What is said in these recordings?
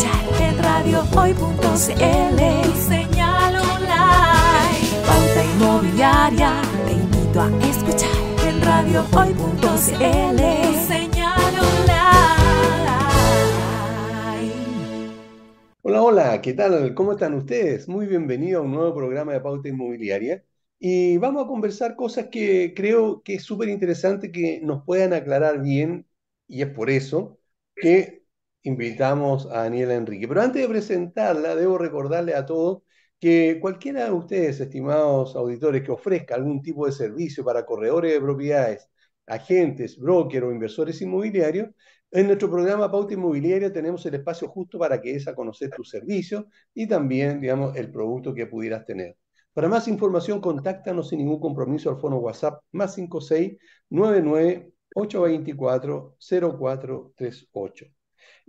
escuchar en radiohoy.cl. Señal online. Pauta inmobiliaria. Te invito a escuchar en radiohoy.cl. Señal online. Hola, hola, ¿qué tal? ¿Cómo están ustedes? Muy bienvenido a un nuevo programa de Pauta Inmobiliaria. Y vamos a conversar cosas que creo que es súper interesante que nos puedan aclarar bien, y es por eso que invitamos a Daniela Enrique. Pero antes de presentarla, debo recordarle a todos que cualquiera de ustedes, estimados auditores, que ofrezca algún tipo de servicio para corredores de propiedades, agentes, brokers o inversores inmobiliarios, en nuestro programa Pauta Inmobiliaria tenemos el espacio justo para que des a conocer tu servicio y también, digamos, el producto que pudieras tener. Para más información, contáctanos sin ningún compromiso al fono WhatsApp más 5699 824 0438.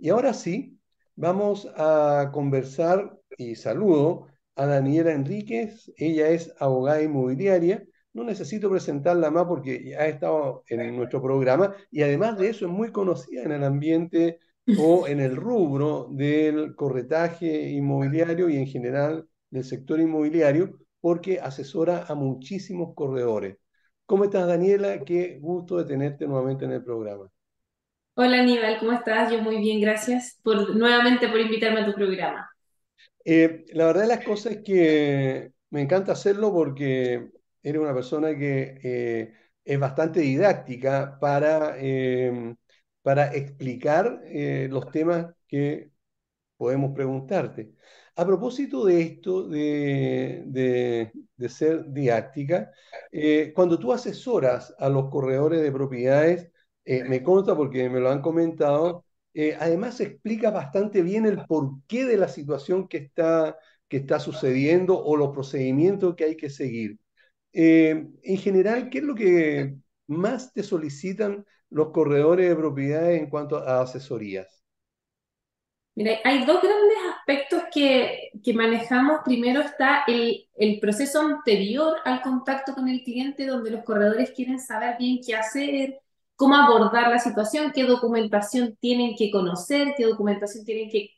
Y ahora sí, vamos a conversar y saludo a Daniela Enríquez. Ella es abogada inmobiliaria. No necesito presentarla más porque ya ha estado en nuestro programa y además de eso es muy conocida en el ambiente o en el rubro del corretaje inmobiliario y en general del sector inmobiliario porque asesora a muchísimos corredores. ¿Cómo estás, Daniela? Qué gusto de tenerte nuevamente en el programa. Hola Aníbal, ¿cómo estás? Yo muy bien, gracias nuevamente por invitarme a tu programa. Eh, la verdad de las cosas es que me encanta hacerlo porque eres una persona que eh, es bastante didáctica para, eh, para explicar eh, los temas que podemos preguntarte. A propósito de esto, de, de- ser didáctica, cuando tú asesoras a los corredores de propiedades, eh, me consta porque me lo han comentado, eh, además explica bastante bien el porqué de la situación que está, que está sucediendo o los procedimientos que hay que seguir. Eh, en general, ¿qué es lo que más te solicitan los corredores de propiedades en cuanto a asesorías? Mira, hay dos grandes aspectos que, que manejamos. Primero está el, el proceso anterior al contacto con el cliente, donde los corredores quieren saber bien qué hacer, cómo abordar la situación, qué documentación tienen que conocer, qué documentación tienen que,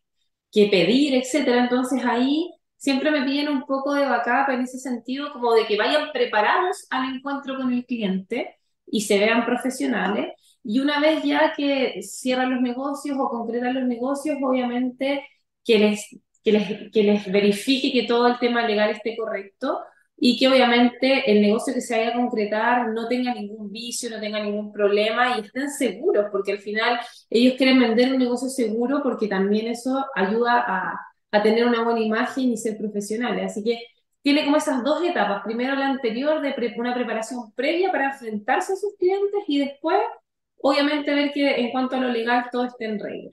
que pedir, etcétera. Entonces ahí siempre me piden un poco de backup en ese sentido, como de que vayan preparados al encuentro con el cliente y se vean profesionales. Y una vez ya que cierran los negocios o concretan los negocios, obviamente que les, que les, que les verifique que todo el tema legal esté correcto y que obviamente el negocio que se vaya a concretar no tenga ningún vicio, no tenga ningún problema y estén seguros, porque al final ellos quieren vender un negocio seguro porque también eso ayuda a, a tener una buena imagen y ser profesionales. Así que tiene como esas dos etapas. Primero la anterior de pre- una preparación previa para enfrentarse a sus clientes y después obviamente ver que en cuanto a lo legal todo esté en regla.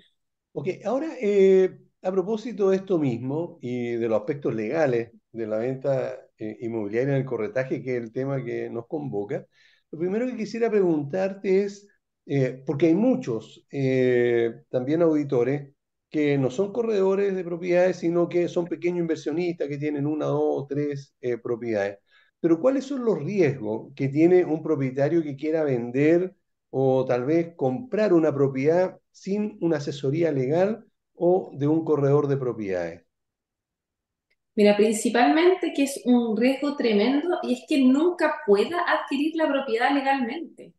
Ok, ahora eh, a propósito de esto mismo y de los aspectos legales de la venta eh, inmobiliaria en el corretaje, que es el tema que nos convoca, lo primero que quisiera preguntarte es, eh, porque hay muchos eh, también auditores que no son corredores de propiedades, sino que son pequeños inversionistas que tienen una, dos tres eh, propiedades. Pero ¿cuáles son los riesgos que tiene un propietario que quiera vender? o tal vez comprar una propiedad sin una asesoría legal o de un corredor de propiedades. Mira, principalmente que es un riesgo tremendo y es que nunca pueda adquirir la propiedad legalmente.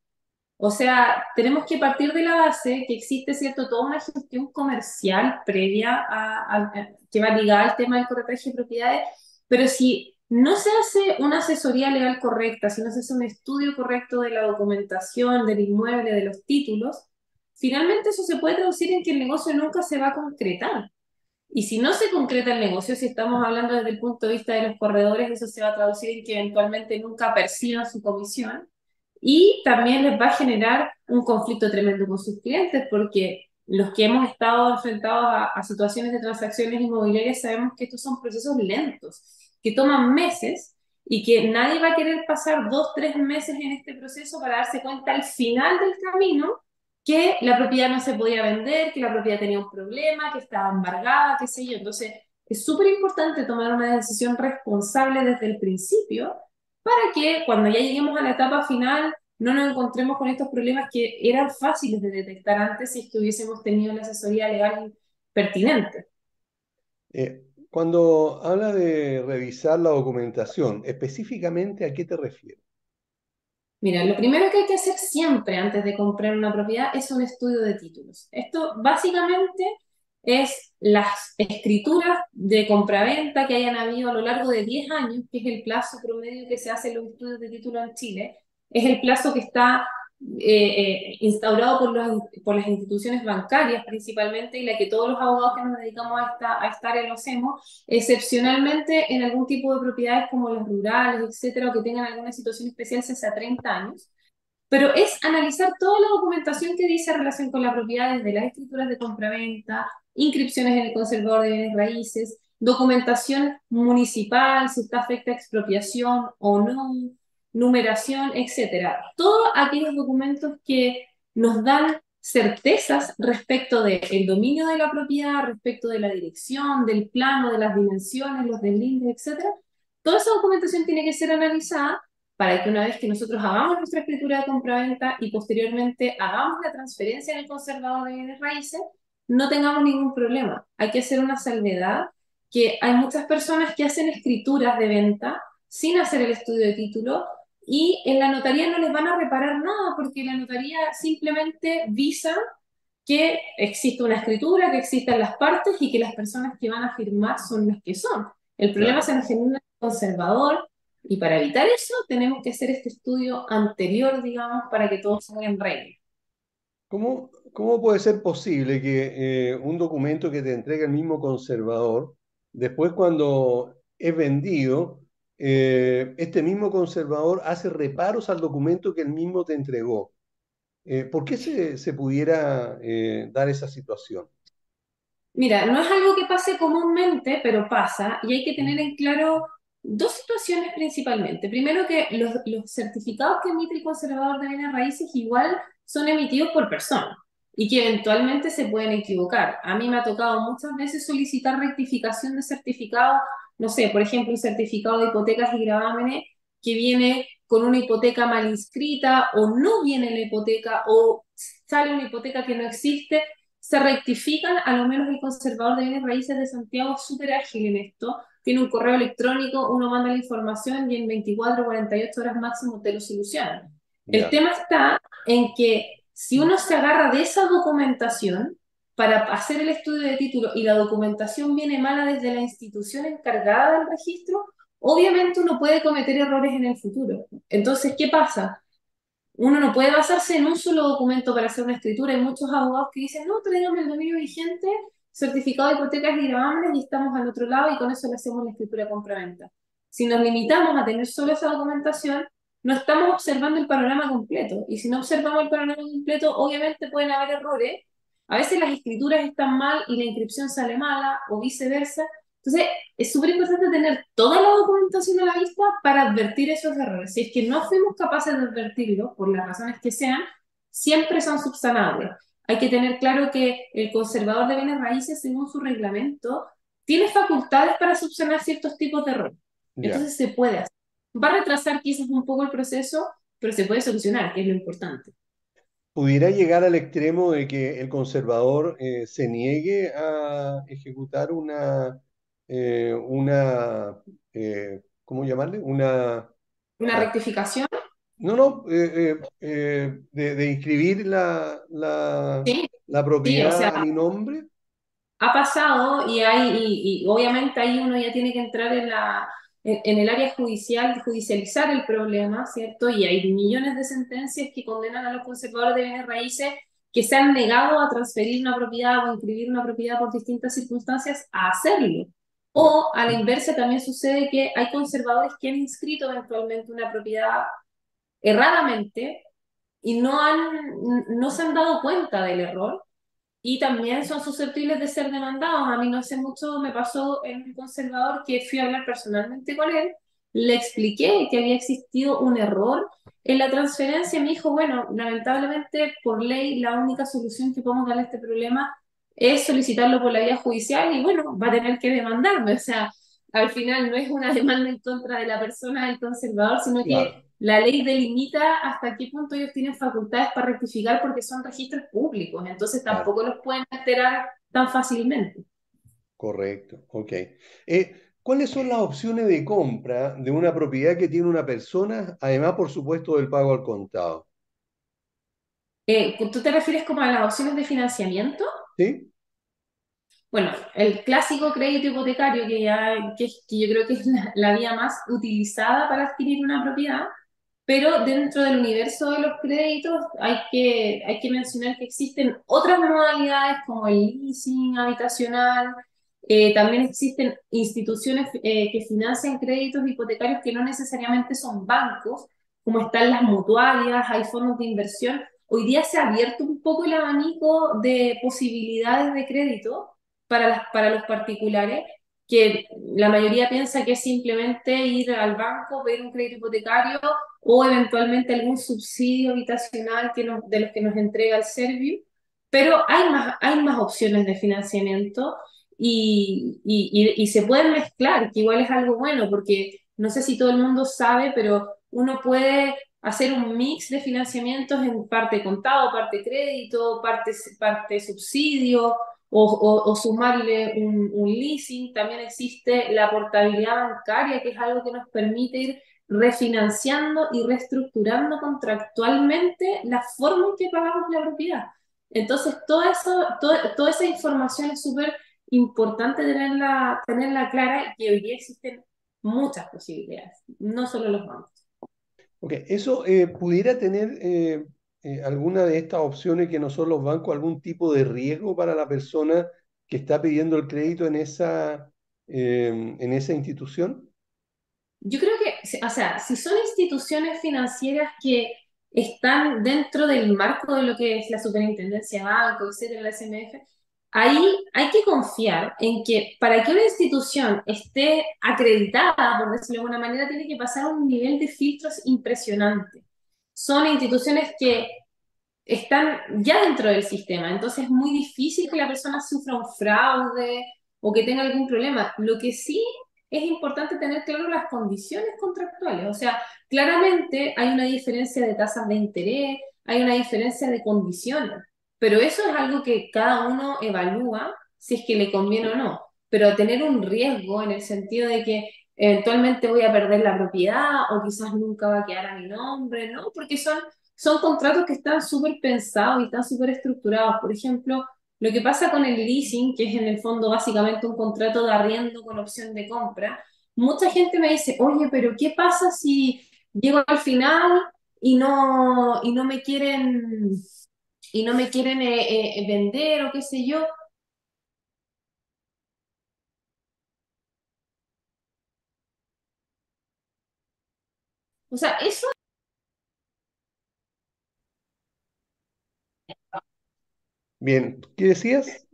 O sea, tenemos que partir de la base que existe, ¿cierto?, toda una gestión comercial previa a, que va ligada al tema del corretaje de propiedades, pero si no se hace una asesoría legal correcta, si no se hace un estudio correcto de la documentación, del inmueble, de los títulos, finalmente eso se puede traducir en que el negocio nunca se va a concretar. Y si no se concreta el negocio, si estamos hablando desde el punto de vista de los corredores, eso se va a traducir en que eventualmente nunca perciban su comisión y también les va a generar un conflicto tremendo con sus clientes porque los que hemos estado enfrentados a, situaciones de transacciones inmobiliarias sabemos que estos son procesos lentos, que toman meses y que nadie va a querer pasar dos, tres meses en este proceso para darse cuenta al final del camino que la propiedad no se podía vender, que la propiedad tenía un problema, que estaba embargada, qué sé yo. Entonces, es súper importante tomar una decisión responsable desde el principio para que cuando ya lleguemos a la etapa final no nos encontremos con estos problemas que eran fáciles de detectar antes si es que hubiésemos tenido la asesoría legal pertinente. Eh, cuando habla de revisar la documentación, específicamente ¿a qué te refieres? Mira, lo primero que hay que hacer siempre antes de comprar una propiedad es un estudio de títulos. Esto básicamente es las escrituras de compraventa que hayan habido a lo largo de 10 años, que es el plazo promedio que se hace los estudios de título en Chile. Es el plazo que está eh, eh, instaurado por, los, por las instituciones bancarias principalmente y la que todos los abogados que nos dedicamos a esta, a área lo hacemos, excepcionalmente en algún tipo de propiedades como las rurales, etcétera, o que tengan alguna situación especial, se hace a 30 años. Pero es analizar toda la documentación que dice relación con la propiedad, desde las escrituras de compraventa, inscripciones en el conservador de bienes raíces, documentación municipal, si está afecta a expropiación o no, numeración, etcétera. Todos aquellos documentos que nos dan certezas respecto del dominio de la propiedad, respecto de la dirección, del plano, de las dimensiones, los deslindes, etcétera. Toda esa documentación tiene que ser analizada para que una vez que nosotros hagamos nuestra escritura de compraventa y posteriormente hagamos la transferencia en el conservador de bienes raíces, no tengamos ningún problema. Hay que hacer una salvedad que hay muchas personas que hacen escrituras de venta sin hacer el estudio de título y en la notaría no les van a reparar nada porque la notaría simplemente visa que existe una escritura, que existan las partes y que las personas que van a firmar son las que son. El problema se nos genera un conservador y para evitar eso tenemos que hacer este estudio anterior, digamos, para que todo salga en regla. ¿Cómo, ¿Cómo puede ser posible que eh, un documento que te entrega el mismo conservador, después cuando es vendido, eh, este mismo conservador hace reparos al documento que él mismo te entregó. Eh, ¿por qué se, se pudiera eh, dar esa situación? Mira, no es algo que pase comúnmente, pero pasa y hay que tener en claro dos situaciones principalmente. Primero que los, los certificados que emite el conservador de bienes raíces igual son emitidos por persona y que eventualmente se pueden equivocar. A mí me ha tocado muchas veces solicitar rectificación de certificado no sé, por ejemplo, un certificado de hipotecas y gravámenes que viene con una hipoteca mal inscrita o no viene la hipoteca o sale una hipoteca que no existe, se rectifican, a lo menos el conservador de bienes raíces de Santiago es súper ágil en esto, tiene un correo electrónico, uno manda la información y en 24 o 48 horas máximo te lo solucionan. El tema está en que si uno se agarra de esa documentación, para hacer el estudio de título y la documentación viene mala desde la institución encargada del registro, obviamente uno puede cometer errores en el futuro. Entonces, ¿qué pasa? Uno no puede basarse en un solo documento para hacer una escritura. Hay muchos abogados que dicen, no, traigame el dominio vigente, certificado de hipotecas y gravámenes y estamos al otro lado y con eso le hacemos la escritura compraventa. Si nos limitamos a tener solo esa documentación, no estamos observando el panorama completo. Y si no observamos el panorama completo, obviamente pueden haber errores a veces las escrituras están mal y la inscripción sale mala o viceversa. Entonces, es súper importante tener toda la documentación a la vista para advertir esos errores. Si es que no fuimos capaces de advertirlo, por las razones que sean, siempre son subsanables. Hay que tener claro que el conservador de bienes raíces, según su reglamento, tiene facultades para subsanar ciertos tipos de errores. Entonces se puede hacer. Va a retrasar quizás un poco el proceso, pero se puede solucionar, que es lo importante pudiera llegar al extremo de que el conservador eh, se niegue a ejecutar una, eh, una eh, ¿cómo llamarle? Una, ¿Una rectificación? No, no, de, inscribir la, la, la propiedad a mi nombre. Ha pasado y, hay, y obviamente ahí uno ya tiene que entrar en la en, el área judicial, judicializar el problema, ¿cierto? Y hay millones de sentencias que condenan a los conservadores de bienes raíces que se han negado a transferir una propiedad o inscribir una propiedad por distintas circunstancias a hacerlo. O a la inversa también sucede que hay conservadores que han inscrito eventualmente una propiedad erradamente y no, han, no se han dado cuenta del error y también son susceptibles de ser demandados. A mí no hace mucho me pasó en un conservador que fui a hablar personalmente con él, le expliqué que había existido un error en la transferencia me dijo, bueno, lamentablemente por ley la única solución que podemos darle a este problema es solicitarlo por la vía judicial y bueno, va a tener que demandarme. O sea, al final no es una demanda en contra de la persona del conservador, sino que la ley delimita hasta qué punto ellos tienen facultades para rectificar porque son registros públicos, entonces tampoco los pueden alterar tan fácilmente. Correcto, ok. Eh, ¿cuáles son las opciones de compra de una propiedad que tiene una persona, además, por supuesto, del pago al contado? Eh, ¿tú te refieres como a las opciones de financiamiento? ¿Sí? Bueno, el clásico crédito hipotecario, que, ya, que, que yo creo que es la, la vía más utilizada para adquirir una propiedad, pero dentro del universo de los créditos hay que, hay que mencionar que existen otras modalidades como el leasing habitacional, eh, también existen instituciones eh, que financian créditos hipotecarios que no necesariamente son bancos, como están las mutuarias, hay fondos de inversión. Hoy día se ha abierto un poco el abanico de posibilidades de crédito para, las, para los particulares, que la mayoría piensa que es simplemente ir al banco, ver un crédito hipotecario o eventualmente algún subsidio habitacional que nos, de los que nos entrega el Servio, pero hay más, hay más opciones de financiamiento y, y, y, se pueden mezclar, que igual es algo bueno, porque no sé si todo el mundo sabe, pero uno puede hacer un mix de financiamientos en parte contado, parte crédito, parte, parte subsidio, o, sumarle un, un, leasing. También existe la portabilidad bancaria, que es algo que nos permite ir refinanciando y reestructurando contractualmente la forma en que pagamos la propiedad. Entonces, todo eso, todo, toda esa información es súper importante tenerla, tenerla clara y hoy día existen muchas posibilidades, no solo los bancos. Ok, eso eh, pudiera tener eh, eh, alguna de estas opciones que no son los bancos, algún tipo de riesgo para la persona que está pidiendo el crédito en esa, en esa institución? Yo creo que, o sea, si son instituciones financieras que están dentro del marco de lo que es la superintendencia de banco, etcétera, la SMF, ahí hay que confiar en que para que una institución esté acreditada, por decirlo de alguna manera, tiene que pasar un nivel de filtros impresionante. Son instituciones que están ya dentro del sistema, entonces es muy difícil que la persona sufra un fraude o que tenga algún problema. Lo que sí es importante tener claro las condiciones contractuales. O sea, claramente hay una diferencia de tasas de interés, hay una diferencia de condiciones, pero eso es algo que cada uno evalúa si es que le conviene o no. Pero tener un riesgo en el sentido de que eventualmente voy a perder la propiedad o quizás nunca va a quedar a mi nombre, ¿no? Porque son, son contratos que están súper pensados y están súper estructurados. Por ejemplo, lo que pasa con el leasing, que es en el fondo básicamente un contrato de arriendo con opción de compra, mucha gente me dice, oye, pero ¿qué pasa si llego al final y no, y no me quieren, y no me quieren eh, eh, vender o qué sé yo? O sea, eso Bien, ¿qué decías?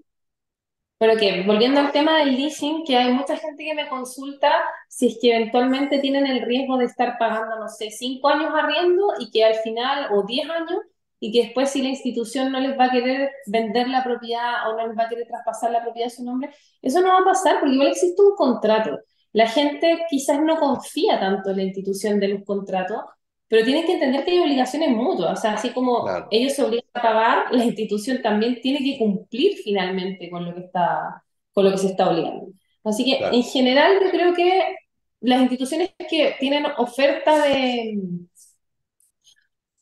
Pero que, volviendo al tema del leasing, que hay mucha gente que me consulta si es que eventualmente tienen el riesgo de estar pagando, no sé, cinco años arriendo y que al final, o diez años, y que después si la institución no les va a querer vender la propiedad o no les va a querer traspasar la propiedad a su nombre, eso no va a pasar porque igual existe un contrato. La gente quizás no confía tanto en la institución de los contratos pero tienen que entender que hay obligaciones mutuas, o sea, así como Claro, ellos se obligan a pagar, la institución también tiene que cumplir finalmente con lo que está, con lo que se está obligando. Así que en general yo creo que las instituciones que tienen oferta de...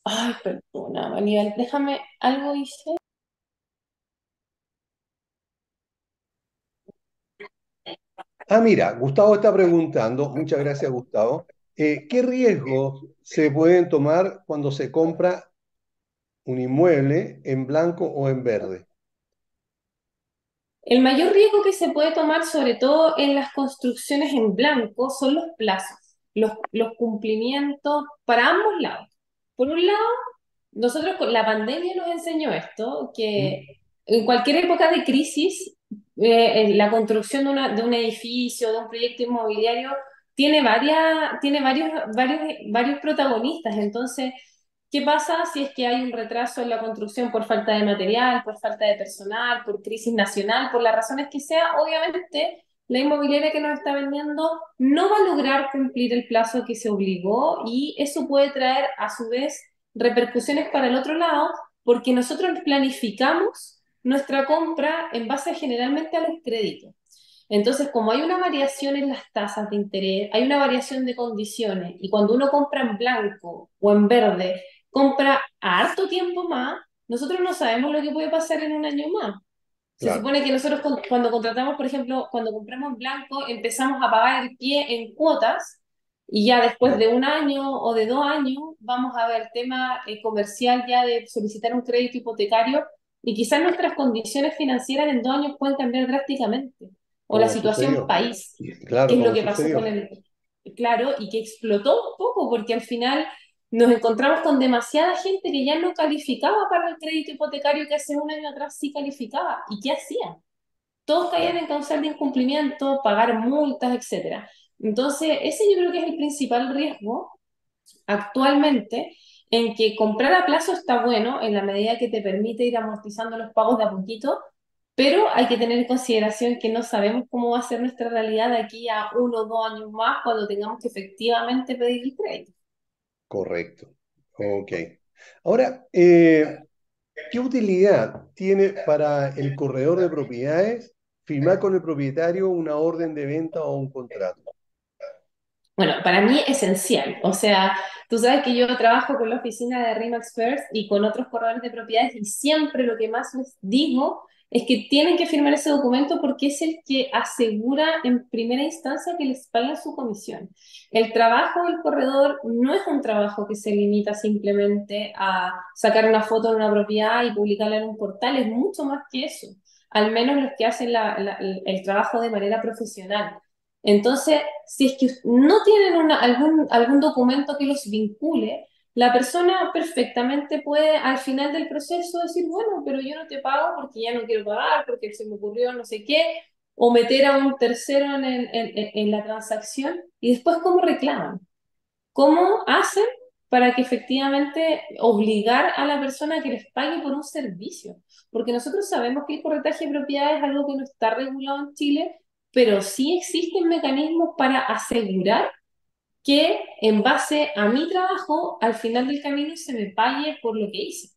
Ay, perdona, Aníbal, déjame, algo hice. Ah, mira, Gustavo está preguntando, muchas gracias, Gustavo. Eh, ¿qué riesgos se pueden tomar cuando se compra un inmueble en blanco o en verde? El mayor riesgo que se puede tomar, sobre todo en las construcciones en blanco, son los plazos, los, los cumplimientos para ambos lados. Por un lado, nosotros con la pandemia nos enseñó esto, ¿Mm? que en cualquier época de crisis, eh, en la construcción de, una- de un edificio, de un proyecto inmobiliario, tiene varias, tiene varios, varios, varios protagonistas. Entonces, ¿qué pasa si es que hay un retraso en la construcción por falta de material, por falta de personal, por crisis nacional, por las razones que sea? Obviamente, la inmobiliaria que nos está vendiendo no va a lograr cumplir el plazo que se obligó y eso puede traer a su vez repercusiones para el otro lado porque nosotros planificamos nuestra compra en base generalmente a los créditos. Entonces, como hay una variación en las tasas de interés, hay una variación de condiciones, y cuando uno compra en blanco o en verde, compra a harto tiempo más, nosotros no sabemos lo que puede pasar en un año más. Se supone que nosotros cuando contratamos, por ejemplo, cuando compramos en blanco, empezamos a pagar el pie en cuotas y ya después de un año o de dos años vamos a ver el tema eh, comercial ya de solicitar un crédito hipotecario y quizás nuestras condiciones financieras en dos años pueden cambiar drásticamente. O la situación país, claro, que es lo que pasó con el... Claro, y que explotó un poco porque al final nos encontramos con demasiada gente que ya no calificaba para el crédito hipotecario que hace un año atrás sí calificaba. ¿Y qué hacían? Todos caían en causal de incumplimiento, pagar multas, etc. Entonces, ese yo creo que es el principal riesgo actualmente en que comprar a plazo está bueno en la medida que te permite ir amortizando los pagos de a poquito, pero hay que tener en consideración que no sabemos cómo va a ser nuestra realidad de aquí a uno o dos años más cuando tengamos que efectivamente pedir el crédito. Correcto. Ok. Ahora, eh, ¿qué utilidad tiene para el corredor de propiedades firmar con el propietario una orden de venta o un contrato? Bueno, para mí es esencial. O sea, tú sabes que yo trabajo con la oficina de Remax First y con otros corredores de propiedades y siempre lo que más les digo es que tienen que firmar ese documento porque es el que asegura en primera instancia que les paguen su comisión. El trabajo del corredor no es un trabajo que se limita simplemente a sacar una foto de una propiedad y publicarla en un portal, es mucho más que eso, al menos los que hacen el trabajo de manera profesional. Entonces, si es que no tienen algún, algún documento que los vincule, la persona perfectamente puede al final del proceso decir, bueno, pero yo no te pago porque ya no quiero pagar, porque se me ocurrió no sé qué, o meter a un tercero en, en, la transacción y después cómo reclaman, cómo hacen para que efectivamente obligar a la persona a que les pague por un servicio. Porque nosotros sabemos que el corretaje de propiedades es algo que no está regulado en Chile, pero sí existen mecanismos para asegurar que en base a mi trabajo, al final del camino se me pague por lo que hice.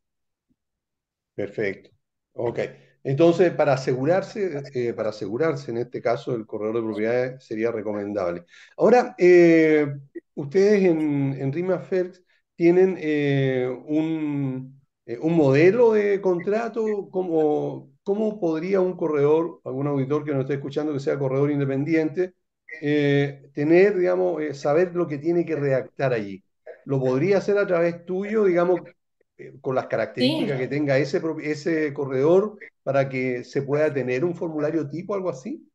Perfecto. Ok. Entonces, para asegurarse, eh, para asegurarse en este caso, el corredor de propiedades sería recomendable. Ahora, eh, ustedes en, en tienen eh, un, un, modelo de contrato, ¿cómo, ¿cómo podría un corredor, algún auditor que nos esté escuchando que sea corredor independiente, eh, tener, digamos, eh, saber lo que tiene que redactar allí. ¿Lo podría hacer a través tuyo, digamos, eh, con las características que tenga ese, ese corredor para que se pueda tener un formulario tipo, algo así?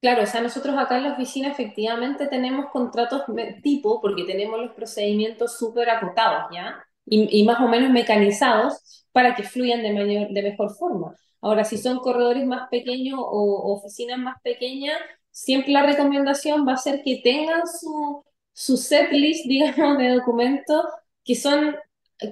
Claro, o sea, nosotros acá en la oficina efectivamente tenemos contratos tipo porque tenemos los procedimientos súper acotados, ¿ya? Y, y, más o menos mecanizados para que fluyan de, mayor, de mejor forma. Ahora, si son corredores más pequeños o oficinas más pequeñas, siempre la recomendación va a ser que tengan su, su set list, digamos, de documentos que son,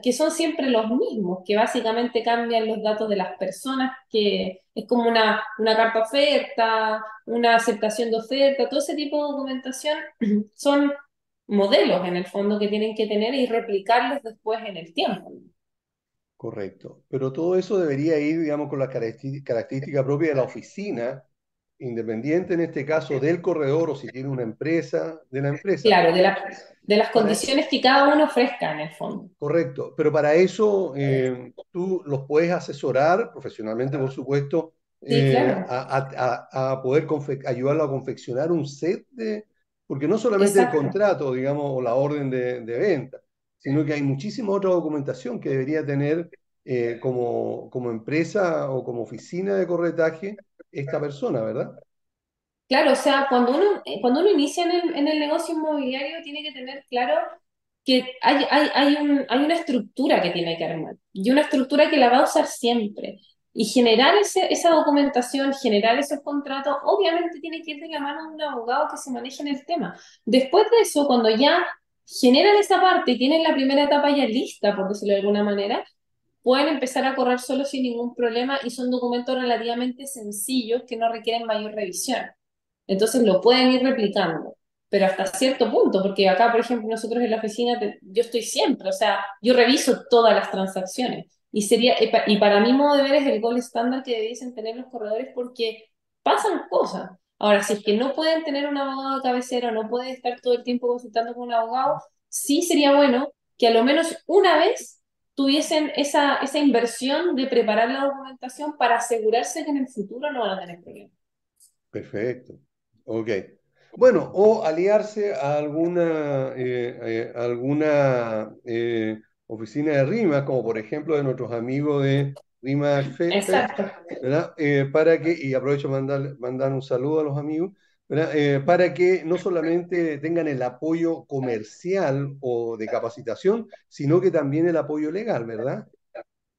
que son siempre los mismos, que básicamente cambian los datos de las personas, que es como una, una carta oferta, una aceptación de oferta, todo ese tipo de documentación son modelos en el fondo que tienen que tener y replicarlos después en el tiempo. Correcto. Pero todo eso debería ir, digamos, con la característica propia de la oficina independiente en este caso del corredor o si tiene una empresa, de la empresa. Claro, de, de las condiciones que cada uno ofrezca en el fondo. Correcto, pero para eso eh, tú los puedes asesorar profesionalmente, por supuesto, eh, a, a, poder ayudarlo a confeccionar un set de, porque no solamente el contrato, digamos, o la orden de, de, venta, sino que hay muchísima otra documentación que debería tener eh, como, como empresa o como oficina de corretaje esta persona, ¿verdad? Claro, o sea, cuando uno, eh, cuando uno inicia en el, en el negocio inmobiliario tiene que tener claro que hay, hay, hay, un, hay una estructura que tiene que armar y una estructura que la va a usar siempre. Y generar ese, esa documentación, generar esos contratos, obviamente tiene que ir de la mano de un abogado que se maneje en el tema. Después de eso, cuando ya generan esa parte y tienen la primera etapa ya lista, por decirlo de alguna manera, pueden empezar a correr solo sin ningún problema y son documentos relativamente sencillos que no requieren mayor revisión. Entonces lo pueden ir replicando, pero hasta cierto punto, porque acá, por ejemplo, nosotros en la oficina, yo estoy siempre, o sea, yo reviso todas las transacciones y sería y para mi modo de ver es el gol estándar que debiesen tener los corredores porque pasan cosas. Ahora, si es que no pueden tener un abogado de cabecera, no pueden estar todo el tiempo consultando con un abogado, sí sería bueno que a lo menos una vez tuviesen esa, esa inversión de preparar la documentación para asegurarse que en el futuro no van a tener problemas. Perfecto. Ok. Bueno, o aliarse a alguna, eh, eh, alguna eh, oficina de RIMA, como por ejemplo de nuestros amigos de RIMA Exacto. ¿verdad? para que, y aprovecho mandar, mandar un saludo a los amigos, para que no solamente tengan el apoyo comercial o de capacitación, sino que también el apoyo legal, ¿verdad?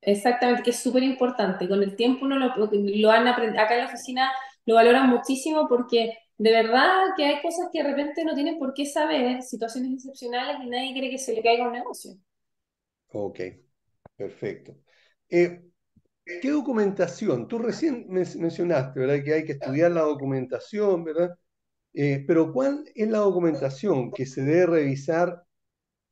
Exactamente, que es súper importante. Con el tiempo uno lo, lo han aprendido, acá en la oficina lo valoran muchísimo porque de verdad que hay cosas que de repente no tienen por qué saber, situaciones excepcionales y nadie quiere que se le caiga un negocio. Ok, perfecto. Eh, ¿qué documentación? Tú recién mencionaste, ¿verdad? Que hay que estudiar la documentación, ¿verdad? Eh, pero ¿cuál es la documentación que se debe revisar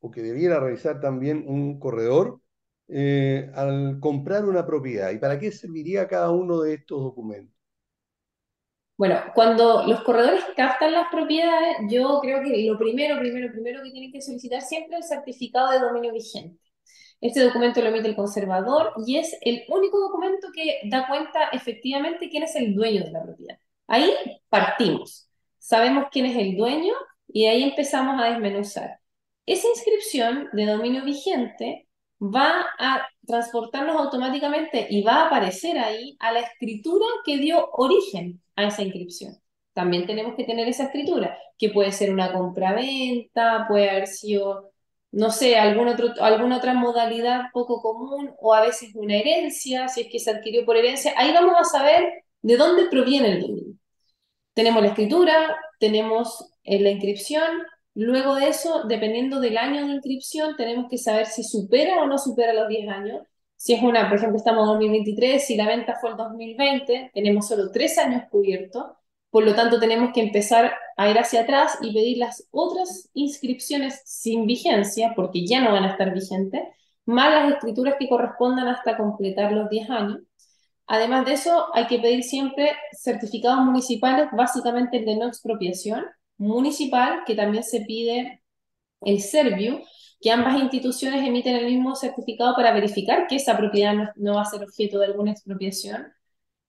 o que debiera revisar también un corredor eh, al comprar una propiedad? ¿Y para qué serviría cada uno de estos documentos? Bueno, cuando los corredores captan las propiedades, yo creo que lo primero, primero, primero que tienen que solicitar siempre es el certificado de dominio vigente. Este documento lo emite el conservador y es el único documento que da cuenta efectivamente quién es el dueño de la propiedad. Ahí partimos. Sabemos quién es el dueño y ahí empezamos a desmenuzar. Esa inscripción de dominio vigente va a transportarnos automáticamente y va a aparecer ahí a la escritura que dio origen a esa inscripción. También tenemos que tener esa escritura, que puede ser una compra-venta, puede haber sido, no sé, algún otro, alguna otra modalidad poco común o a veces una herencia, si es que se adquirió por herencia. Ahí vamos a saber de dónde proviene el dominio. Tenemos la escritura, tenemos eh, la inscripción, Luego de eso, dependiendo del año de inscripción, tenemos que saber si supera o no supera los 10 años. Si es una, por ejemplo, estamos en 2023, si la venta fue el 2020, tenemos solo 3 años cubiertos. Por lo tanto, tenemos que empezar a ir hacia atrás y pedir las otras inscripciones sin vigencia, porque ya no van a estar vigentes, más las escrituras que correspondan hasta completar los 10 años. Además de eso, hay que pedir siempre certificados municipales, básicamente el de no expropiación, municipal, que también se pide el Serviu, que ambas instituciones emiten el mismo certificado para verificar que esa propiedad no, va a ser objeto de alguna expropiación.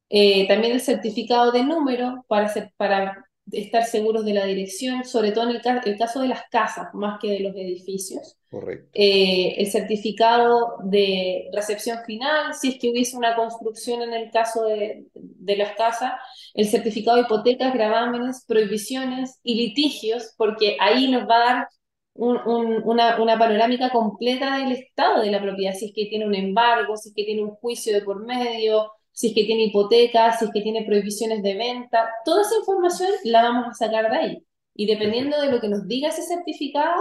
Eh, también el certificado de número para, para estar seguros de la dirección, sobre todo en el, caso de las casas, más que de los edificios. Correcto. Eh, el certificado de recepción final, si es que hubiese una construcción en el caso de, de las casas, el certificado de hipotecas, gravámenes, prohibiciones y litigios, porque ahí nos va a dar una, una, panorámica completa del estado de la propiedad, si es que tiene un embargo, si es que tiene un juicio de por medio, si es que tiene hipotecas, si es que tiene prohibiciones de venta, toda esa información la vamos a sacar de ahí. Y dependiendo de lo que nos diga ese certificado,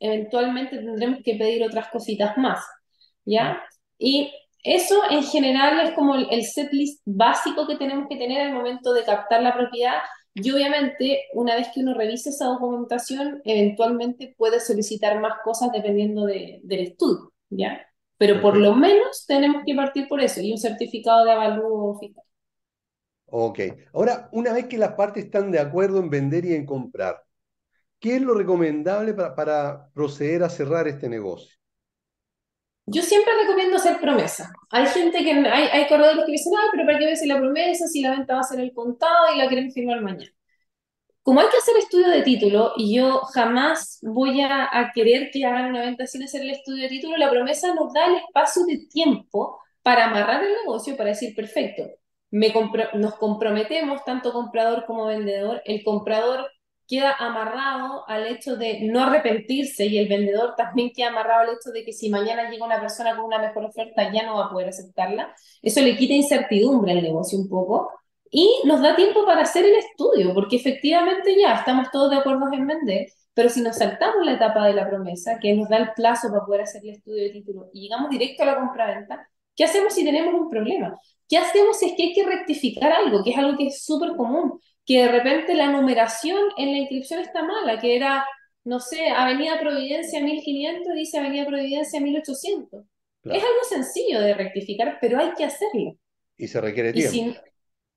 eventualmente tendremos que pedir otras cositas más, ¿ya? Y eso en general es como el setlist básico que tenemos que tener al momento de captar la propiedad y obviamente una vez que uno revise esa documentación, eventualmente puede solicitar más cosas dependiendo del estudio, ¿ya? Pero por lo menos tenemos que partir por eso y un certificado de avalúo fiscal. Ok. Ahora, una vez que las partes están de acuerdo en vender y en comprar, ¿qué es lo recomendable para, proceder a cerrar este negocio? Yo siempre recomiendo hacer promesa. Hay gente que, hay, hay corredores que dicen, ah, pero ¿para qué ves la promesa si la venta va a ser el contado y la quieren firmar mañana? Como hay que hacer estudio de título y yo jamás voy a, querer que hagan una venta sin hacer el estudio de título, la promesa nos da el espacio de tiempo para amarrar el negocio, para decir, perfecto, me nos comprometemos, tanto comprador como vendedor, el comprador queda amarrado al hecho de no arrepentirse y el vendedor también queda amarrado al hecho de que si mañana llega una persona con una mejor oferta ya no va a poder aceptarla. Eso le quita incertidumbre al negocio un poco y nos da tiempo para hacer el estudio, porque efectivamente ya estamos todos de acuerdo en vender, pero si nos saltamos la etapa de la promesa, que nos da el plazo para poder hacer el estudio de título y llegamos directo a la compra-venta, ¿qué hacemos si tenemos un problema? ¿Qué hacemos si es que hay que rectificar algo, que es algo que es súper común? Que de repente la numeración en la inscripción está mala, que era, no sé, Avenida Providencia 1500 dice Avenida Providencia 1800. Es algo sencillo de rectificar, pero hay que hacerlo. Y se requiere tiempo.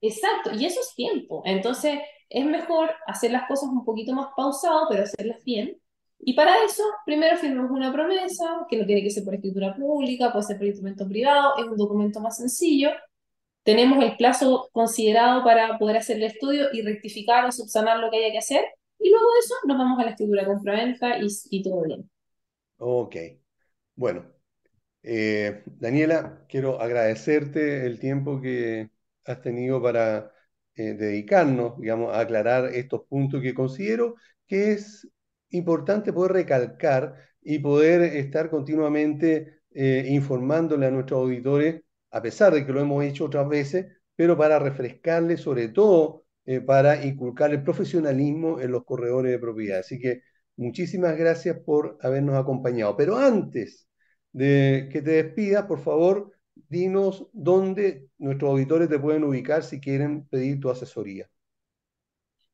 Exacto, y eso es tiempo. Entonces, es mejor hacer las cosas un poquito más pausado, pero hacerlas bien. Y para eso, primero firmamos una promesa, que no tiene que ser por escritura pública, puede ser por instrumento privado, es un documento más sencillo. Tenemos el plazo considerado para poder hacer el estudio y rectificar o subsanar lo que haya que hacer. Y luego de eso nos vamos a la escritura compraventa y, y todo bien. Ok. Bueno, eh, Daniela, quiero agradecerte el tiempo que has tenido para eh, dedicarnos, digamos, a aclarar estos puntos que considero que es importante poder recalcar y poder estar continuamente eh, informándole a nuestros auditores, a pesar de que lo hemos hecho otras veces, pero para refrescarles, sobre todo para inculcar el profesionalismo en los corredores de propiedad. Así que muchísimas gracias por habernos acompañado. Pero antes de que te despidas, por favor, dinos dónde nuestros auditores te pueden ubicar si quieren pedir tu asesoría.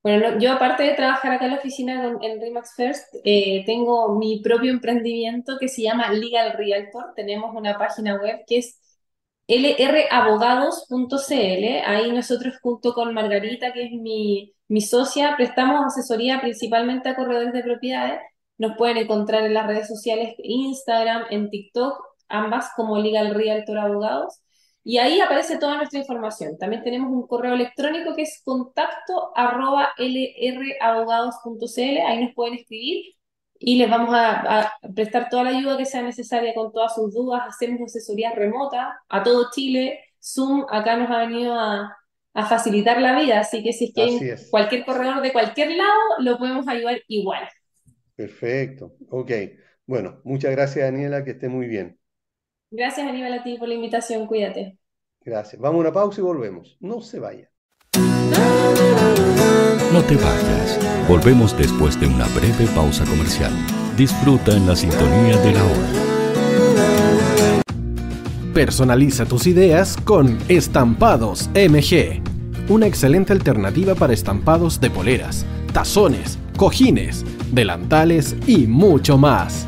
Bueno, yo aparte de trabajar acá en la oficina en Remax First, eh, tengo mi propio emprendimiento que se llama Legal Realtor. Tenemos una página web que es lrabogados.cl. Ahí nosotros junto con Margarita, que es mi, mi socia, prestamos asesoría principalmente a corredores de propiedades nos pueden encontrar en las redes sociales, Instagram, en TikTok, ambas como Legal Realtor Abogados. Y ahí aparece toda nuestra información. También tenemos un correo electrónico que es contacto arroba lrabogados.cl. Ahí nos pueden escribir y les vamos a, prestar toda la ayuda que sea necesaria con todas sus dudas. Hacemos asesoría remota a todo Chile. Zoom acá nos ha venido a, facilitar la vida, así que si es que hay cualquier corredor de cualquier lado, lo podemos ayudar igual. Perfecto, ok. Bueno, muchas gracias Daniela, que esté muy bien. Gracias Aníbal a ti por la invitación, cuídate. Gracias. Vamos a una pausa y volvemos. No se vaya. No te vayas. Volvemos después de una breve pausa comercial. Disfruta en la sintonía de la hora. Personaliza tus ideas con Estampados MG. Una excelente alternativa para estampados de poleras, tazones, cojines delantales y mucho más.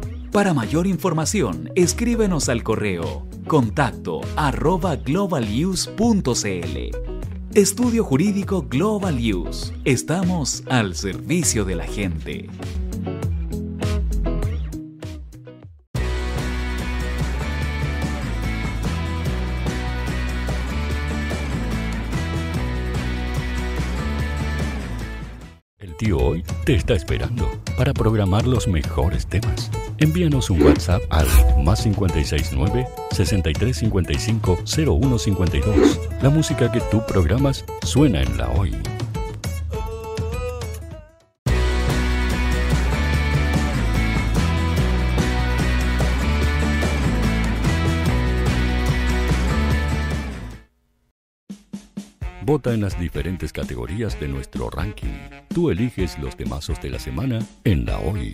Para mayor información, escríbenos al correo contacto arroba. Estudio Jurídico Global News. Estamos al servicio de la gente. El tío hoy te está esperando para programar los mejores temas Envíanos un WhatsApp al más 569 6355 0152. La música que tú programas suena en la hoy. Vota en las diferentes categorías de nuestro ranking. Tú eliges los temazos de la semana en la hoy.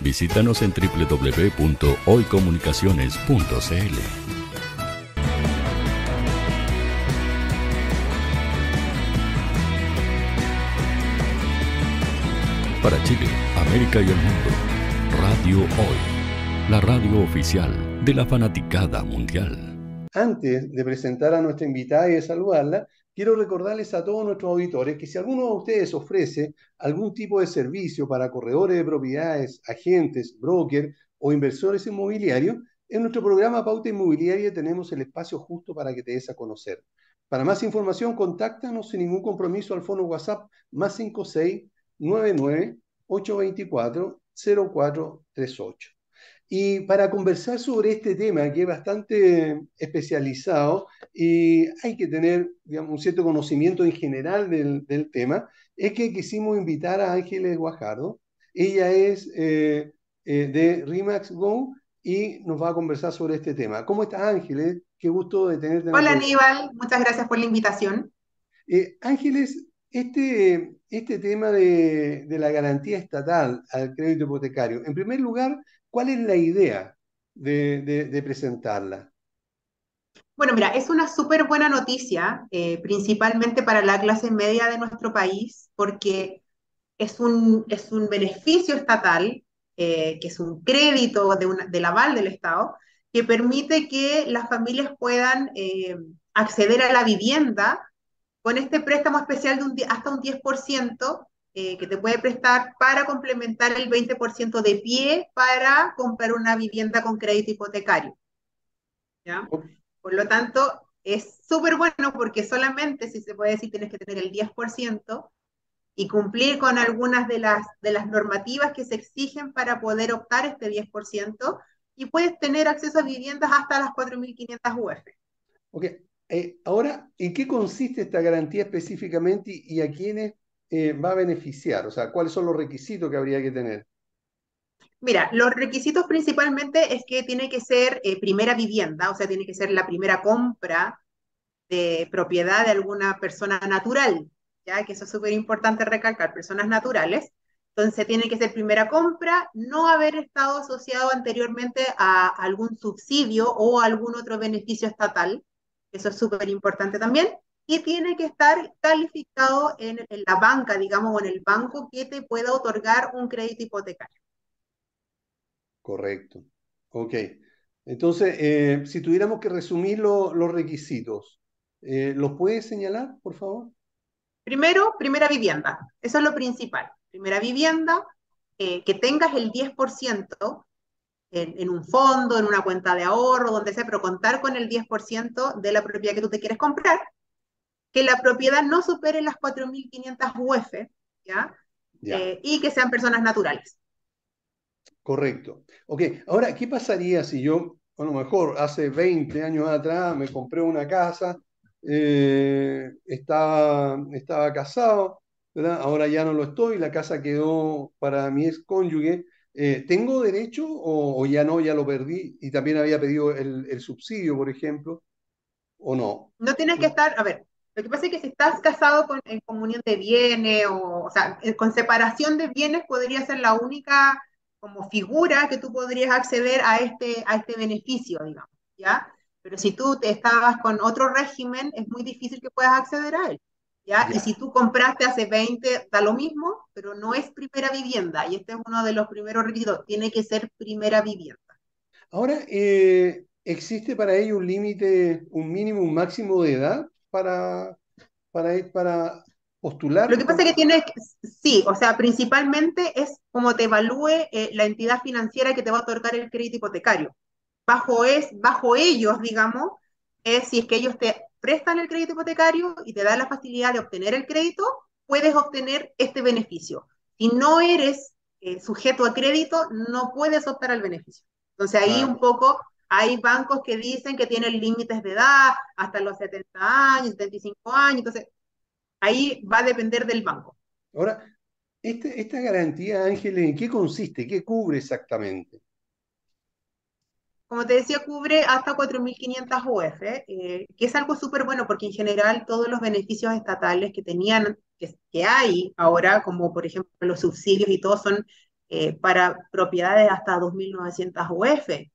Visítanos en www.hoycomunicaciones.cl. Para Chile, América y el mundo, Radio Hoy, la radio oficial de la fanaticada mundial. Antes de presentar a nuestra invitada y de saludarla, quiero recordarles a todos nuestros auditores que si alguno de ustedes ofrece algún tipo de servicio para corredores de propiedades, agentes, brokers o inversores inmobiliarios, en nuestro programa Pauta Inmobiliaria tenemos el espacio justo para que te des a conocer. Para más información, contáctanos sin ningún compromiso al fono WhatsApp más 56 99-824-0438. Y para conversar sobre este tema, que es bastante especializado y hay que tener digamos, un cierto conocimiento en general del, del, tema, es que quisimos invitar a Ángeles Guajardo. Ella es eh, eh, de Remax Go y nos va a conversar sobre este tema. ¿Cómo estás, Ángeles? Qué gusto de tenerte. Hola, Aníbal. Muchas gracias por la invitación. Eh, Ángeles, este, este tema de, de, la garantía estatal al crédito hipotecario, en primer lugar, ¿cuál es la idea de, presentarla? Bueno, mira, es una súper buena noticia, eh, principalmente para la clase media de nuestro país, porque es un, es un beneficio estatal, eh, que es un crédito de una, del aval del Estado, que permite que las familias puedan eh, acceder a la vivienda con este préstamo especial de un, hasta un 10% eh, que te puede prestar para complementar el 20% de pie para comprar una vivienda con crédito hipotecario. ¿ya? Por lo tanto, es súper bueno porque solamente, si se puede decir, tienes que tener el 10% y cumplir con algunas de las, de las normativas que se exigen para poder optar este 10% y puedes tener acceso a viviendas hasta las 4.500 UF. Ok, eh, ahora, ¿en qué consiste esta garantía específicamente y, a quiénes eh, va a beneficiar? O sea, ¿cuáles son los requisitos que habría que tener? Mira, los requisitos principalmente es que tiene que ser eh, primera vivienda, o sea, tiene que ser la primera compra de propiedad de alguna persona natural, ya que eso es súper importante recalcar, personas naturales. Entonces tiene que ser primera compra, no haber estado asociado anteriormente a algún subsidio o algún otro beneficio estatal, eso es súper importante también, y tiene que estar calificado en, la banca, digamos, o en el banco que te pueda otorgar un crédito hipotecario. Correcto. Ok. Entonces, eh, si tuviéramos que resumir los requisitos, eh, ¿los puedes señalar, por favor? Primero, primera vivienda. Eso es lo principal. Primera vivienda, eh, que tengas el 10% en, un fondo, en una cuenta de ahorro, donde sea, pero contar con el 10% de la propiedad que tú te quieres comprar, que la propiedad no supere las 4.500 UF, ¿ya? Eh, y que sean personas naturales. Correcto. Ok, ahora, ¿qué pasaría si yo, a lo mejor hace 20 años atrás me compré una casa, eh, estaba, estaba casado, ¿verdad? Ahora ya no lo estoy, la casa quedó para mi ex cónyuge, eh, ¿tengo derecho o, ya no, ya lo perdí y también había pedido el, subsidio, por ejemplo, o no? No tienes que estar, a ver, lo que pasa es que si estás casado con, en comunión de bienes o, o sea, con separación de bienes podría ser la única como figura que tú podrías acceder a este, a este beneficio, digamos, ¿ya? Pero si tú te estabas con otro régimen, es muy difícil que puedas acceder a él. Y si tú compraste hace 20, da lo mismo, pero no es primera vivienda. Y este es uno de los primeros requisitos. Tiene que ser primera vivienda. Ahora, eh, ¿existe para ello un límite, un mínimo, un máximo de edad para, para, para postular? Lo que pasa es que tiene, sí, o sea, principalmente es como te evalúe eh, la entidad financiera que te va a otorgar el crédito hipotecario. Bajo, es, bajo ellos, digamos, es si es que ellos te prestan el crédito hipotecario y te dan la facilidad de obtener el crédito, puedes obtener este beneficio. Si no eres eh, sujeto a crédito, no puedes optar al beneficio. Entonces ahí un poco hay bancos que dicen que tienen límites de edad hasta los 70 años, 75 años, entonces ahí va a depender del banco. Ahora, este, esta garantía, Ángel, ¿en qué consiste? ¿Qué cubre exactamente? como te decía, cubre hasta 4.500 UF, eh, que es algo súper bueno porque en general todos los beneficios estatales que tenían, que, hay ahora, como por ejemplo los subsidios y todo, son eh, para propiedades hasta 2.900 UF.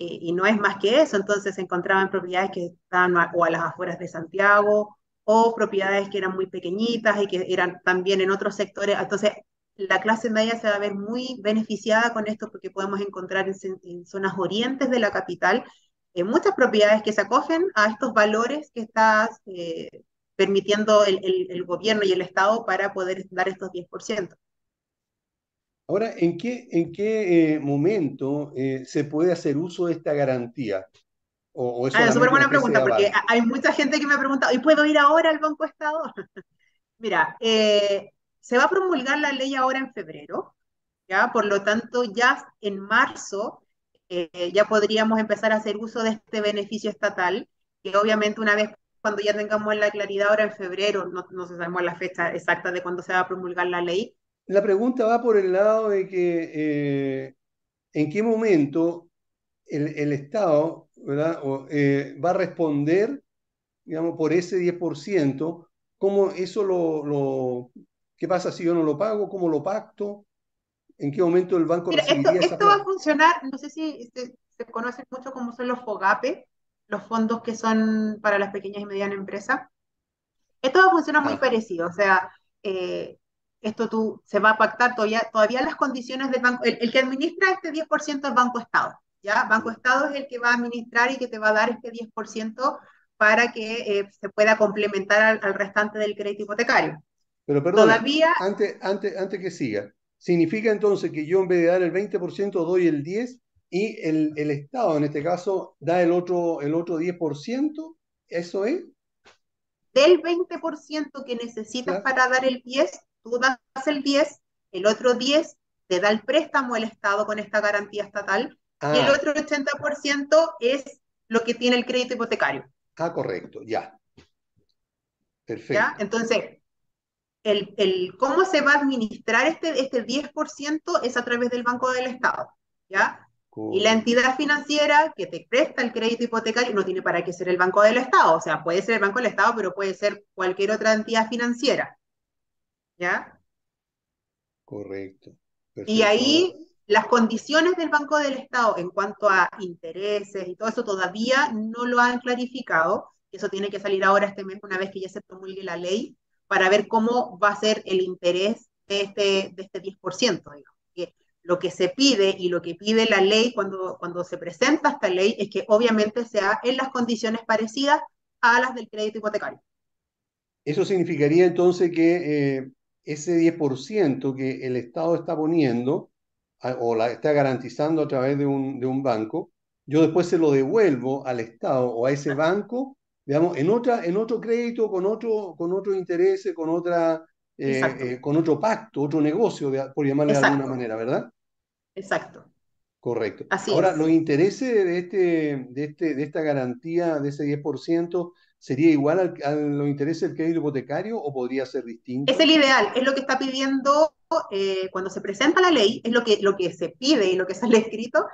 Eh, y no es más que eso, entonces se encontraban propiedades que estaban o a las afueras de Santiago o propiedades que eran muy pequeñitas y que eran también en otros sectores. Entonces, la clase media se va a ver muy beneficiada con esto porque podemos encontrar en, zonas orientes de la capital eh, muchas propiedades que se acogen a estos valores que está eh, permitiendo el, gobierno y el Estado para poder dar estos 10%. Ahora, ¿en qué, en qué eh, momento se puede hacer uso de esta garantía? O, es ah, súper buena pregunta, porque hay mucha gente que me ha preguntado, ¿y puedo ir ahora al Banco Estado? Mira, eh, se va a promulgar la ley ahora en febrero, ¿ya? Por lo tanto, ya en marzo eh, ya podríamos empezar a hacer uso de este beneficio estatal, que obviamente una vez cuando ya tengamos la claridad ahora en febrero, no, no sabemos la fecha exacta de cuándo se va a promulgar la ley. La pregunta va por el lado de que eh, en qué momento el, Estado ¿verdad? Eh, va a responder, digamos, por ese 10%, cómo eso lo, ¿Qué pasa si yo no lo pago? ¿Cómo lo pacto? ¿En qué momento el banco Mira, esto, esto va a funcionar, no sé si se, se, conocen mucho como son los FOGAPE, los fondos que son para las pequeñas y medianas empresas. Esto va a funcionar muy ah. parecido, o sea, eh, esto tú, se va a pactar todavía, todavía las condiciones del banco, el, que administra este 10% es Banco Estado, ¿ya? Banco Estado es el que va a administrar y que te va a dar este 10% para que eh, se pueda complementar al restante del crédito hipotecario. Pero perdón, Todavía... antes, antes, antes que siga, ¿significa entonces que yo en vez de dar el 20% doy el 10%? y el, el, Estado, en este caso, da el otro, el otro 10%, ¿eso es? Del 20% que necesitas para dar el 10, tú das el 10, el otro 10 te da el préstamo el Estado con esta garantía estatal, ah. y el ah. otro 80% es lo que tiene el crédito hipotecario. Ah, correcto, ya. Perfecto. ¿Ya? Entonces, el, el, cómo se va a administrar este, este 10% es a través del Banco del Estado. ¿ya? Y la entidad financiera que te presta el crédito hipotecario no tiene para qué ser el Banco del Estado, o sea, puede ser el Banco del Estado, pero puede ser cualquier otra entidad financiera. ¿Ya? Correcto. Y ahí las condiciones del Banco del Estado en cuanto a intereses y todo eso todavía no lo han clarificado. Eso tiene que salir ahora este mes, una vez que ya se promulgue la ley, para ver cómo va a ser el interés de este, de este 10%. Digamos lo que se pide y lo que pide la ley cuando, cuando se presenta esta ley es que obviamente sea en las condiciones parecidas a las del crédito hipotecario. Eso significaría entonces que eh, ese 10% que el Estado está poniendo o la está garantizando a través de un, de un banco, yo después se lo devuelvo al Estado o a ese banco, digamos, en, otra, en otro crédito, con otro, con otro interés, con otra eh, eh, con otro pacto, otro negocio, por llamarle de alguna manera, ¿verdad? Exacto. Correcto. Ahora, los intereses de, este, de, este, de esta garantía de ese 10% sería igual a los intereses del crédito hipotecario o podría ser distinto? Es el ideal, es lo que está pidiendo eh, cuando se presenta la ley, es lo que, lo que se pide y lo que sale escrito,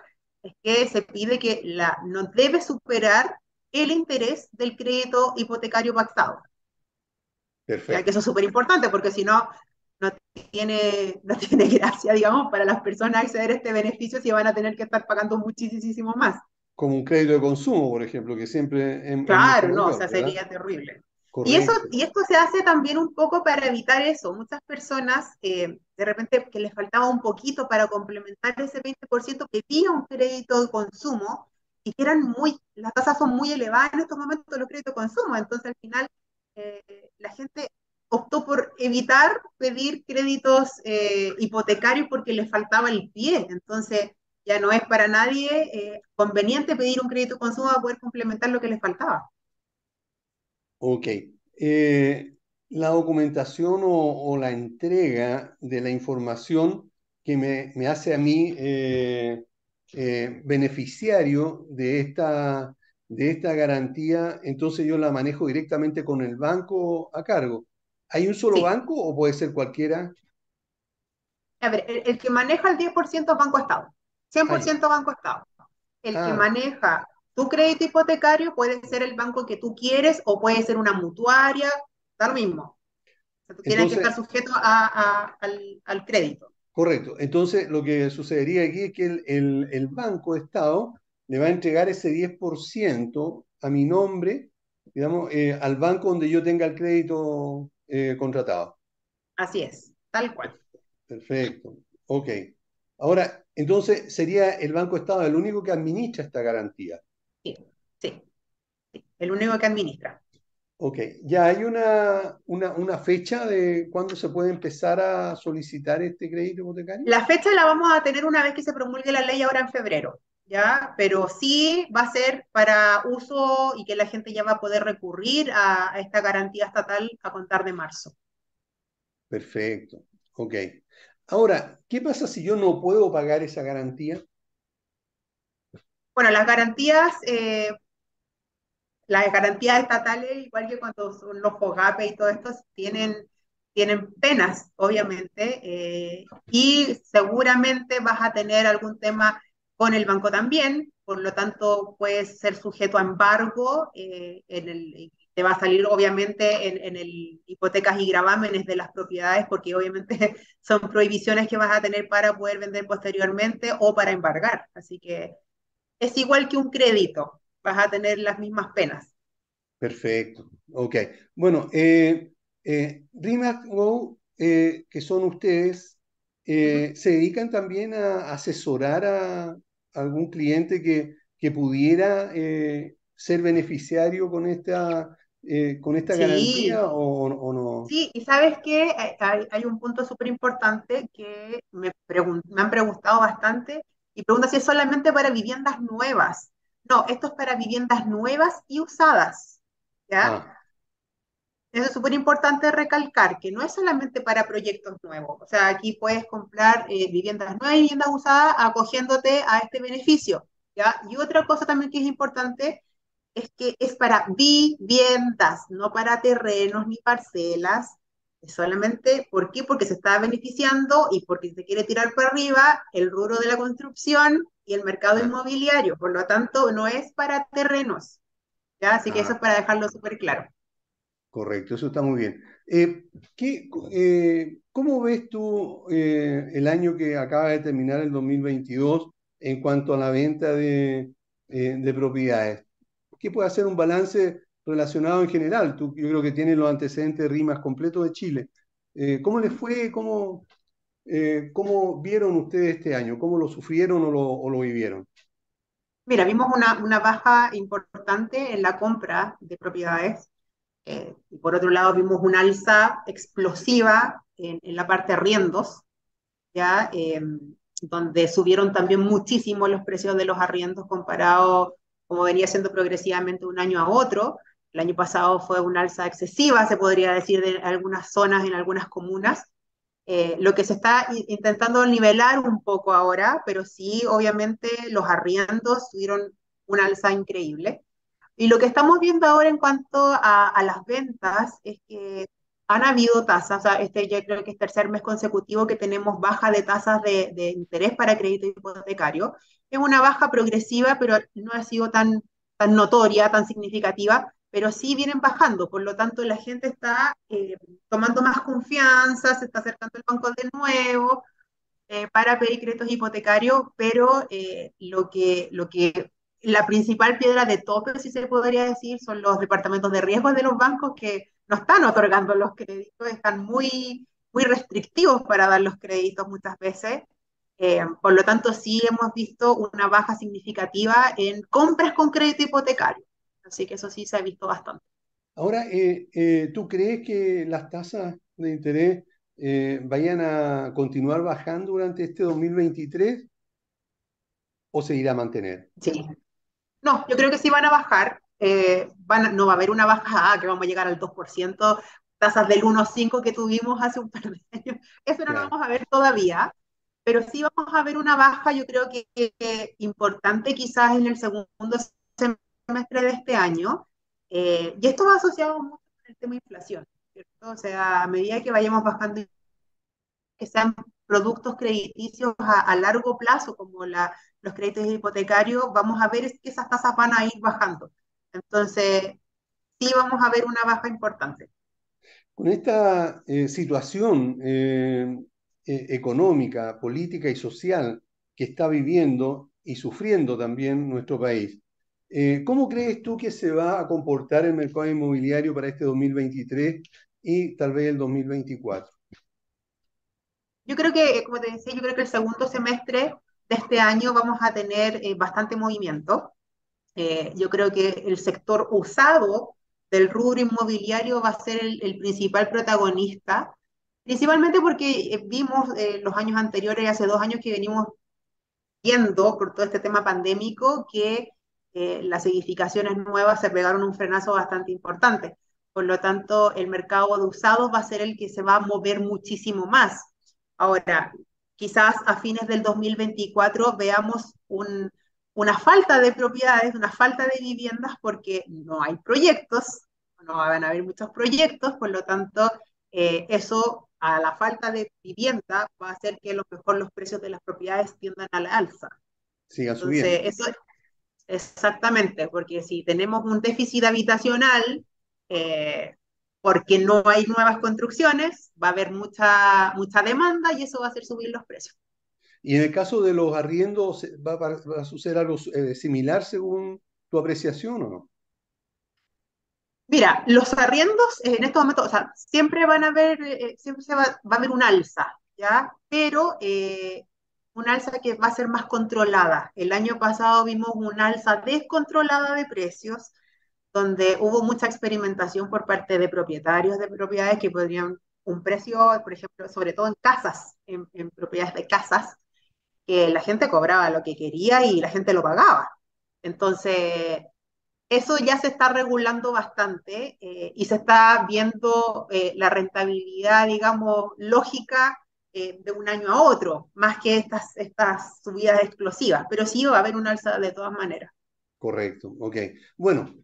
es que se pide que la, no debe superar el interés del crédito hipotecario pactado. Perfecto. que eso es súper importante porque si no, no tiene, no tiene gracia, digamos, para las personas acceder a este beneficio si van a tener que estar pagando muchísimo más. Como un crédito de consumo, por ejemplo, que siempre... claro, no, o sea, sería terrible. Y, eso, y esto se hace también un poco para evitar eso. Muchas personas, eh, de repente, que les faltaba un poquito para complementar ese 20%, pedían un crédito de consumo y que eran muy, las tasas son muy elevadas en estos momentos los créditos de consumo. Entonces, al final, eh, la gente optó por evitar pedir créditos eh, hipotecarios porque le faltaba el pie. Entonces, ya no es para nadie eh, conveniente pedir un crédito de consumo para poder complementar lo que le faltaba. Ok. la documentación o, la entrega de la información que me, me hace a mí beneficiario de esta de esta garantía, entonces yo la manejo directamente con el banco a cargo. ¿Hay un solo banco o puede ser cualquiera? A ver, el, que maneja el 10% es Banco Estado, 100% Banco Estado. El que ah. maneja tu crédito hipotecario puede ser el banco que tú quieres o puede ser una mutuaria, da lo mismo. O tú tienes que estar sujeto al, crédito. Correcto. Entonces, lo que sucedería aquí es que el, el, el Banco Estado le va a entregar ese 10% a mi nombre, digamos, eh, al banco donde yo tenga el crédito eh, contratado. Así es, tal cual. Perfecto, ok. Ahora, entonces, ¿sería el Banco Estado el único que administra esta garantía? Sí, sí, el único que administra. Ok, ¿ya hay una, una, una, fecha de cuándo se puede empezar a solicitar este crédito hipotecario? La fecha la vamos a tener una vez que se promulgue la ley ahora en febrero. ¿ya? Pero sí va a ser para uso y que la gente ya va a poder recurrir a, esta garantía estatal a contar de marzo. Perfecto, ok. Ahora, ¿qué pasa si yo no puedo pagar esa garantía? Bueno, las garantías, eh, las garantías estatales, igual que cuando son los FOGAPE y todo esto, tienen, tienen penas, obviamente, eh, y seguramente vas a tener algún tema con el banco también, por lo tanto puedes ser sujeto a embargo, eh, en el, te va a salir obviamente en, en, el hipotecas y gravámenes de las propiedades, porque obviamente son prohibiciones que vas a tener para poder vender posteriormente o para embargar. Así que es igual que un crédito, vas a tener las mismas penas. Perfecto, ok. Bueno, eh, eh, eh que son ustedes, eh, se dedican también a asesorar a, algún cliente que, que pudiera eh, ser beneficiario con esta, eh, con esta garantía o, no? Sí, y sabes que hay, hay, un punto súper importante que me, me, han preguntado bastante Y pregunta si es solamente para viviendas nuevas. No, esto es para viviendas nuevas y usadas. ¿ya? Ah. Eso es súper importante recalcar, que no es solamente para proyectos nuevos. O sea, aquí puedes comprar eh, viviendas nuevas y viviendas usadas acogiéndote a este beneficio. ¿ya? Y otra cosa también que es importante es que es para viviendas, no para terrenos ni parcelas. Solamente, ¿por qué? Porque se está beneficiando y porque se quiere tirar para arriba el rubro de la construcción y el mercado inmobiliario. Por lo tanto, no es para terrenos. ¿ya? Así que eso es para dejarlo súper claro. Correcto, eso está muy bien. Eh, ¿qué, eh, ¿Cómo ves tú eh, el año que acaba de terminar, el 2022, en cuanto a la venta de, de propiedades? ¿Qué puede hacer un balance relacionado en general? Tú, yo creo que tienes los antecedentes rimas completos de Chile. ¿Cómo les fue? ¿Cómo, ¿Cómo vieron ustedes este año? ¿Cómo lo sufrieron o lo, o lo vivieron? Mira, vimos una, una baja importante en la compra de propiedades eh, y por otro lado, vimos una alza explosiva en, la parte de arriendos, ¿ya? Eh, donde subieron también muchísimo los precios de los arriendos comparado como venía siendo progresivamente un año a otro. El año pasado fue una alza excesiva, se podría decir, de algunas zonas, en algunas comunas. Eh, lo que se está intentando nivelar un poco ahora, pero sí, obviamente, los arriendos tuvieron una alza increíble. Y lo que estamos viendo ahora en cuanto a, las ventas es que han habido tasas, este ya creo que es tercer mes consecutivo que tenemos baja de tasas de, de, interés para crédito hipotecario. Es una baja progresiva, pero no ha sido tan, tan notoria, tan significativa, pero sí vienen bajando. Por lo tanto, la gente está eh, tomando más confianza, se está acercando al banco de nuevo eh, para pedir créditos hipotecarios, pero eh, lo, que, lo que la principal piedra de tope, si se podría decir, son los departamentos de riesgo de los bancos que no están otorgando los créditos, están muy, muy restrictivos para dar los créditos muchas veces. Eh, por lo tanto, sí hemos visto una baja significativa en compras con crédito hipotecario. Así que eso sí se ha visto bastante. Ahora, eh, eh, ¿tú crees que las tasas de interés vayan a continuar bajando durante este 2023 o se irá a mantener? Sí, no, yo creo que sí van a bajar. No va a haber una baja ah, que vamos a llegar al 2%, tasas del 1,5 que tuvimos hace un par de años. Eso no lo vamos a ver todavía, pero sí vamos a ver una baja, yo creo que, importante quizás en el segundo semestre de este año. Eh, y esto va asociado mucho con el tema de inflación, ¿cierto? O sea, a medida que vayamos bajando, que sean productos crediticios a largo plazo, como la, los créditos hipotecarios, vamos a ver que esas tasas van a ir bajando. Entonces, sí vamos a ver una baja importante. Con esta eh, situación eh, eh, económica, política y social que está viviendo y sufriendo también nuestro país, ¿cómo crees tú que se va a comportar el mercado inmobiliario para este 2023 y tal vez el 2024? Yo creo que, como te decía, yo creo que el segundo semestre de este año vamos a tener eh, bastante movimiento. Eh, yo creo que el sector usado del rubro inmobiliario va a ser el, principal protagonista, principalmente porque eh, vimos los años anteriores, hace dos años que venimos viendo por todo este tema pandémico, que las edificaciones nuevas se pegaron un frenazo bastante importante. Por lo tanto, el mercado de usados va a ser el que se va a mover muchísimo más. Ahora, quizás a fines del 2024 veamos una falta de propiedades, una falta de viviendas porque no hay proyectos, no van a haber muchos proyectos, por lo tanto, eh, eso a la falta de vivienda va a hacer que a lo mejor los precios de las propiedades tiendan a la alza. Siga subiendo. Eso, exactamente, porque si tenemos un déficit habitacional, eh, porque no hay nuevas construcciones, va a haber mucha, mucha demanda y eso va a hacer subir los precios. ¿Y en el caso de los arriendos, va, a suceder algo eh, similar según tu apreciación o no? Mira, los arriendos en estos momentos, o sea, siempre van a haber, eh, siempre se va, va, a haber un alza, ¿ya? Pero eh, un alza que va a ser más controlada. El año pasado vimos un alza descontrolada de precios, donde hubo mucha experimentación por parte de propietarios de propiedades que podrían un precio, por ejemplo, sobre todo en casas, en, propiedades de casas, que la gente cobraba lo que quería y la gente lo pagaba. Entonces, eso ya se está regulando bastante eh, y se está viendo eh, la rentabilidad, digamos, lógica eh, de un año a otro, más que estas, estas subidas explosivas, pero sí va a haber una alza de todas maneras. Correcto, ok. Bueno,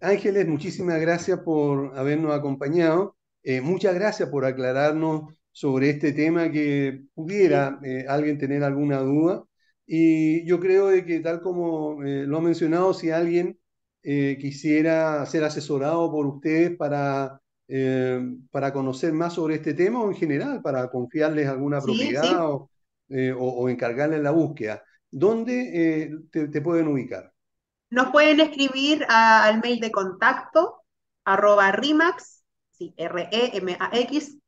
Ángeles, muchísimas gracias por habernos acompañado. muchas gracias por aclararnos sobre este tema que pudiera alguien tener alguna duda. Y yo creo de que tal como eh, lo ha mencionado, si alguien eh, quisiera ser asesorado por ustedes para, eh, para conocer más sobre este tema o en general, para confiarles alguna propiedad O, o, encargarles la búsqueda, ¿dónde te, pueden ubicar? Nos pueden escribir al mail de contacto arroba rimax, sí, R-E-M-A-X,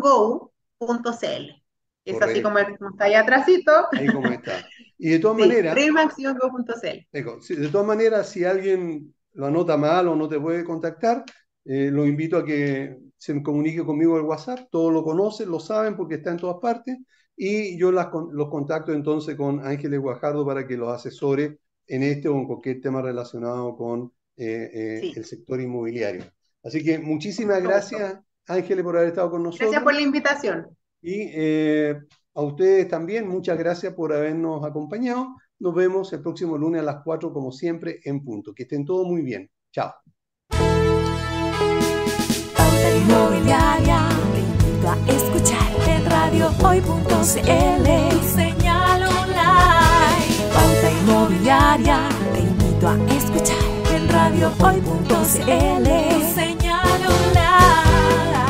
go.cl. Es así como, está ahí atrásito. Ahí como está. Y de todas maneras... De todas maneras, si alguien lo anota mal o no te puede contactar, eh, lo invito a que se comunique conmigo al WhatsApp. Todos lo conocen, lo saben porque está en todas partes. Y yo las, los contacto entonces con Ángeles Guajardo para que los asesore en este o en cualquier tema relacionado con eh, eh, el sector inmobiliario. Así que muchísimas gracias, Ángeles, por haber estado con nosotros. Gracias por la invitación. Y eh, a ustedes también, muchas gracias por habernos acompañado. Nos vemos el próximo lunes a las 4, como siempre, en punto. Que estén todos muy bien. Chao. Pauta Inmobiliaria, te invito a escuchar en radiohoy.cl. Señal online. Pauta Inmobiliaria, te invito a escuchar en radiohoy.cl. Señal online.